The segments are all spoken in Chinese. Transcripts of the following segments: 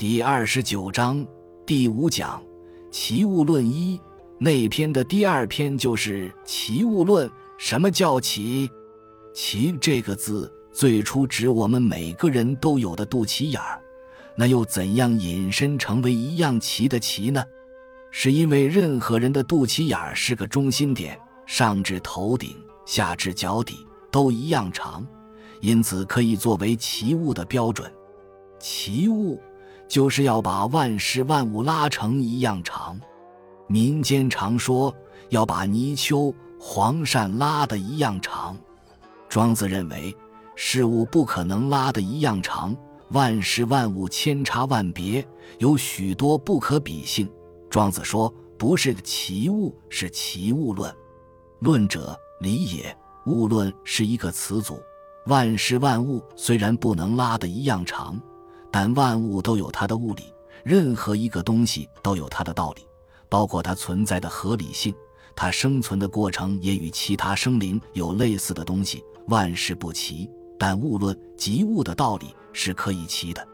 第二十九章第五讲《齐物论一》那篇的第二篇就是《齐物论》。什么叫“齐”？“齐”这个字最初指我们每个人都有的肚脐眼儿，那又怎样引申成为一样齐的“齐”呢？是因为任何人的肚脐眼儿是个中心点，上至头顶，下至脚底都一样长，因此可以作为齐物的标准。齐物。就是要把万事万物拉成一样长，民间常说要把泥鳅、黄鳝拉得一样长。庄子认为事物不可能拉得一样长，万事万物千差万别，有许多不可比性。庄子说不是奇物，是奇物论。论者理也，物论是一个词组。万事万物虽然不能拉得一样长。但万物都有它的物理，任何一个东西都有它的道理，包括它存在的合理性。它生存的过程也与其他生灵有类似的东西。万事不齐，但物论及物的道理是可以齐的。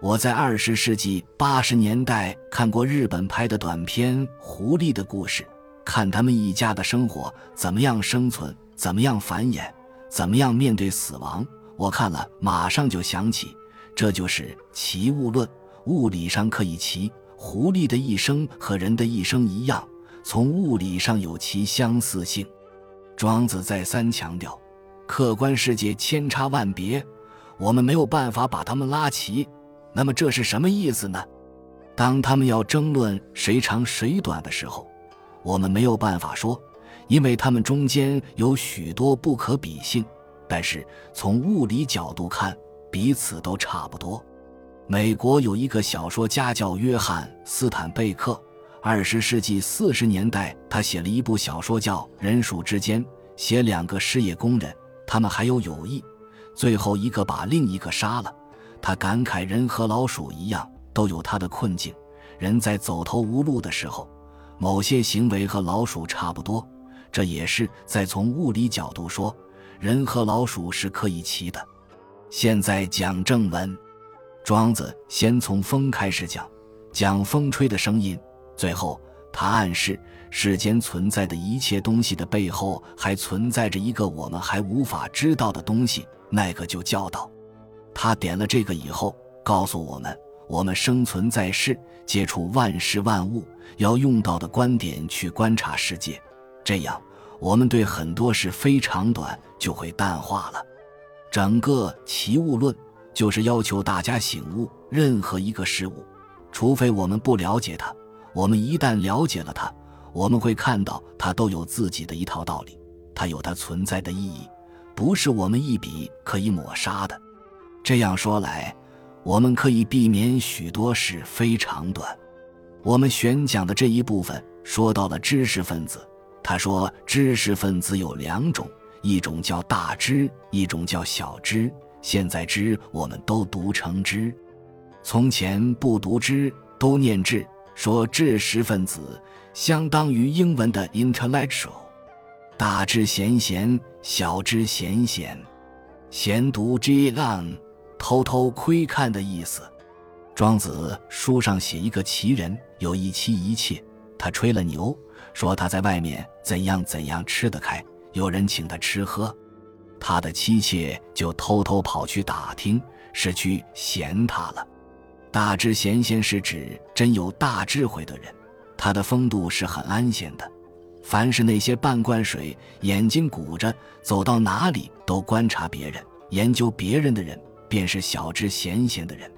我在二十世纪八十年代看过日本拍的短片《狐狸的故事》，看他们一家的生活怎么样生存，怎么样繁衍，怎么样面对死亡。我看了，马上就想起。这就是齐物论，物理上可以齐。狐狸的一生和人的一生一样，从物理上有其相似性。庄子再三强调，客观世界千差万别，我们没有办法把它们拉齐。那么这是什么意思呢？当他们要争论谁长谁短的时候，我们没有办法说，因为他们中间有许多不可比性。但是从物理角度看，彼此都差不多。美国有一个小说家叫约翰·斯坦贝克。二十世纪四十年代，他写了一部小说叫《人鼠之间》，写两个失业工人，他们还有友谊。最后一个把另一个杀了。他感慨人和老鼠一样，都有他的困境。人在走投无路的时候，某些行为和老鼠差不多。这也是在从物理角度说，人和老鼠是可以齐的。现在讲正文，庄子先从风开始讲，讲风吹的声音。最后，他暗示世间存在的一切东西的背后，还存在着一个我们还无法知道的东西，那个就叫道。他点了这个以后，告诉我们：我们生存在世，接触万事万物，要用到的观点去观察世界，这样我们对很多事非长短就会淡化了。整个齐物论就是要求大家醒悟：任何一个事物，除非我们不了解它，我们一旦了解了它，我们会看到它都有自己的一套道理，它有它存在的意义，不是我们一笔可以抹杀的。这样说来，我们可以避免许多事非长短。我们选讲的这一部分说到了知识分子，他说知识分子有两种。一种叫大知，一种叫小知。现在知我们都读成知，从前不读知，都念智。说知识分子相当于英文的 intellectual，大知贤贤，小知贤贤，闲读 j lan，偷偷窥看的意思。庄子书上写一个奇人，有一妻一妾，他吹了牛，说他在外面怎样怎样吃得开。有人请他吃喝，他的妻妾就偷偷跑去打听，是去嫌他了。大智贤贤是指真有大智慧的人，他的风度是很安闲的。凡是那些半罐水、眼睛鼓着，走到哪里都观察别人、研究别人的人，便是小智贤贤的人。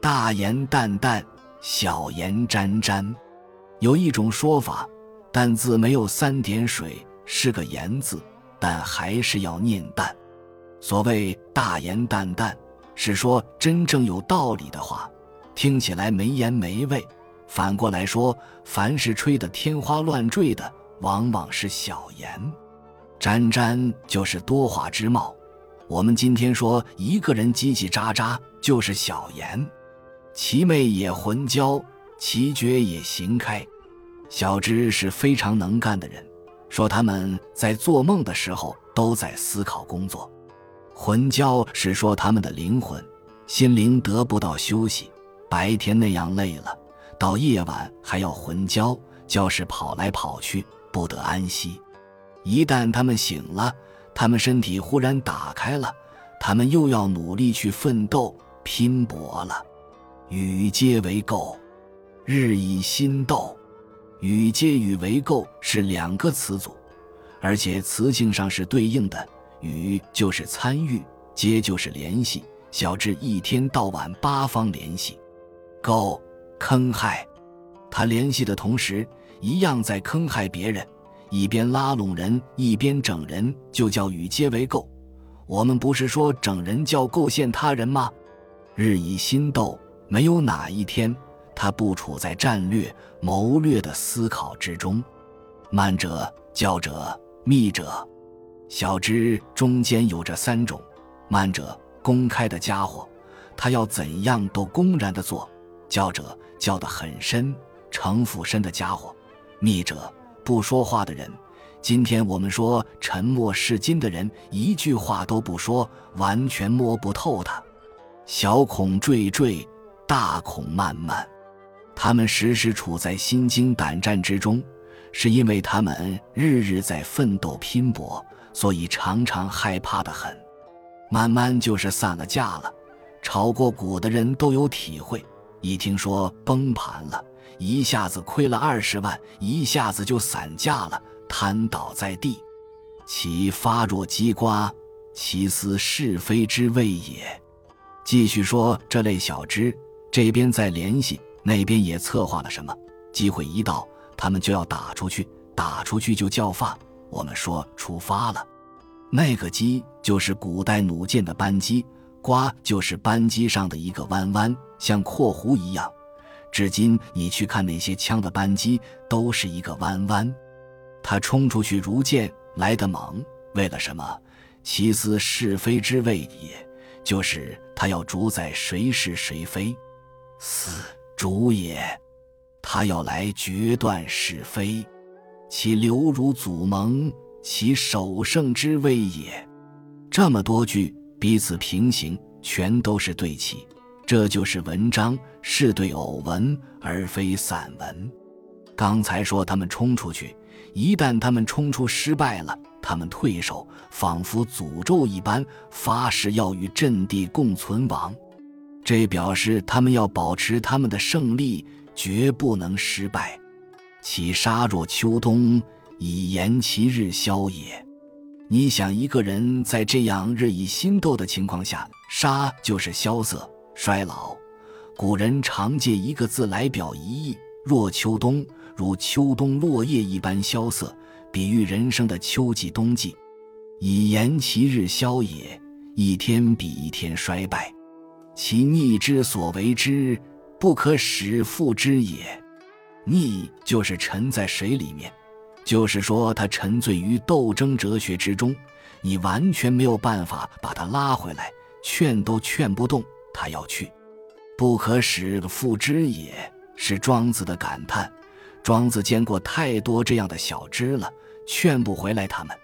大言淡淡，小言沾沾。有一种说法，淡字没有三点水。是个言字，但还是要念淡。所谓大言淡淡，是说真正有道理的话，听起来没言没味。反过来说，凡是吹得天花乱坠的，往往是小言。沾沾就是多话之貌。我们今天说一个人叽叽喳喳，就是小言。其媚也浑交，其绝也行开。小芝是非常能干的人。说他们在做梦的时候都在思考工作，魂交是说他们的灵魂、心灵得不到休息，白天那样累了，到夜晚还要魂交，教是跑来跑去，不得安息。一旦他们醒了，他们身体忽然打开了，他们又要努力去奋斗拼搏了。与皆为垢，日以新斗。与接与为构是两个词组，而且词性上是对应的。与就是参与，接就是联系。小智一天到晚八方联系，构坑害。他联系的同时，一样在坑害别人，一边拉拢人，一边整人，就叫与接为构。我们不是说整人叫构陷他人吗？日以新斗。没有哪一天，他不处在战略谋略的思考之中。慢者、教者、密者，小知中间有着三种：慢者公开的家伙，他要怎样都公然的做；教者教得很深、城府深的家伙；密者不说话的人。今天我们说沉默是金的人，一句话都不说，完全摸不透他。小孔惴惴。大孔慢慢，他们时时处在心惊胆战之中，是因为他们日日在奋斗拼搏，所以常常害怕的很。慢慢就是散了架了，炒过股的人都有体会。一听说崩盘了，一下子亏了二十万，一下子就散架了，瘫倒在地。其发若鸡瓜，其思是非之谓也。继续说这类小知。这边再联系，那边也策划了什么？机会一到，他们就要打出去，打出去就叫发。我们说出发了，那个机就是古代弩箭的扳机，瓜就是扳机上的一个弯弯，像括弧一样。至今你去看那些枪的扳机，都是一个弯弯。他冲出去如箭，来得猛，为了什么？其思是非之谓也，就是他要主宰谁是谁非。四主也，他要来决断是非，其流如祖盟，其首胜之谓也。这么多句彼此平行，全都是对齐，这就是文章，是对偶文而非散文。刚才说他们冲出去，一旦他们冲出失败了，他们退守，仿佛诅咒一般，发誓要与阵地共存亡。这表示他们要保持他们的胜利，绝不能失败。其杀若秋冬，以延其日消也。你想，一个人在这样日益新斗的情况下，杀就是萧瑟、衰老。古人常借一个字来表一意，若秋冬，如秋冬落叶一般萧瑟，比喻人生的秋季、冬季。以延其日消也，一天比一天衰败。其逆之所为之，不可使复之也。逆就是沉在水里面，就是说他沉醉于斗争哲学之中，你完全没有办法把他拉回来，劝都劝不动，他要去。不可使复之也是庄子的感叹。庄子见过太多这样的小知了，劝不回来他们。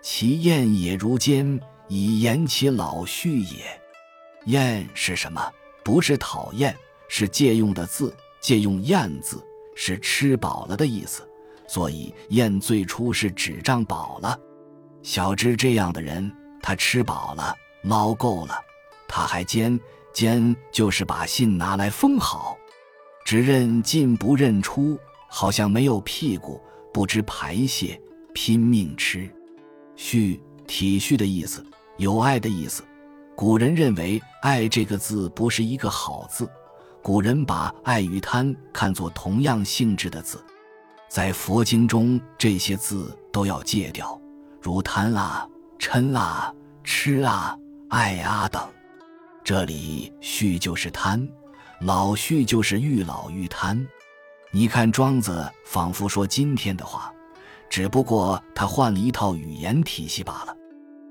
其厌也如坚，以言其老序也。厌是什么？不是讨厌，是借用的字。借用“厌”字是吃饱了的意思，所以“厌”最初是指胀饱了。小芝这样的人，他吃饱了，捞够了，他还奸奸，就是把信拿来封好，只认进不认出，好像没有屁股，不知排泄，拼命吃。恤体恤的意思，有爱的意思。古人认为“爱”这个字不是一个好字，古人把爱与贪看作同样性质的字，在佛经中这些字都要戒掉，如贪啊、嗔啊、痴啊、爱啊等。这里“续”就是贪，老续就是愈老愈贪。你看庄子仿佛说今天的话，只不过他换了一套语言体系罢了。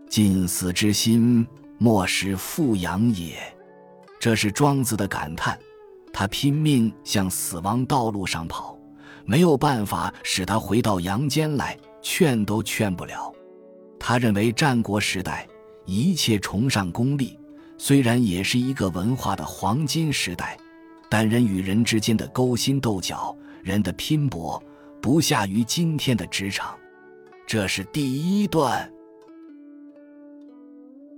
近死之心。莫使复阳也，这是庄子的感叹。他拼命向死亡道路上跑，没有办法使他回到阳间来，劝都劝不了。他认为战国时代一切崇尚功利，虽然也是一个文化的黄金时代，但人与人之间的勾心斗角，人的拼搏，不下于今天的职场。这是第一段。